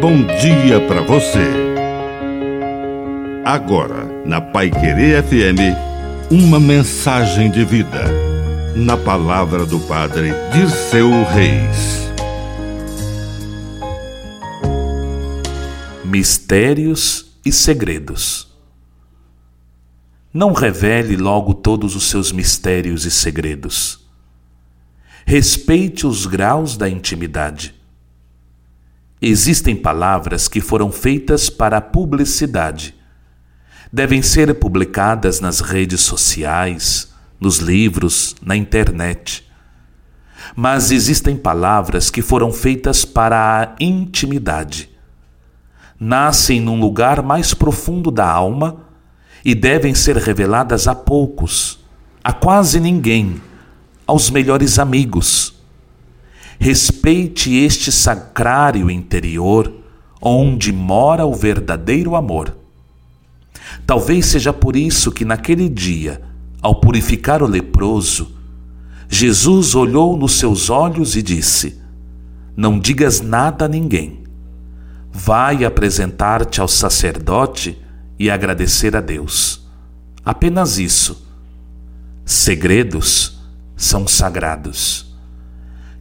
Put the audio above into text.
bom dia para você. Agora, na Pai Querer FM, uma mensagem de vida. Na palavra do Padre Dirceu Reis. Mistérios e segredos. Não revele logo todos os seus mistérios e segredos. Respeite os graus da intimidade Existem palavras que foram feitas para a publicidade. Devem ser publicadas nas redes sociais, nos livros, na internet. Mas existem palavras que foram feitas para a intimidade. Nascem num lugar mais profundo da alma e devem ser reveladas a poucos, a quase ninguém, aos melhores amigos Respeite este sacrário interior onde mora o verdadeiro amor. Talvez seja por isso que naquele dia, ao purificar o leproso, Jesus olhou nos seus olhos e disse: Não digas nada a ninguém. Vai apresentar-te ao sacerdote e agradecer a Deus. Apenas isso. Segredos são sagrados.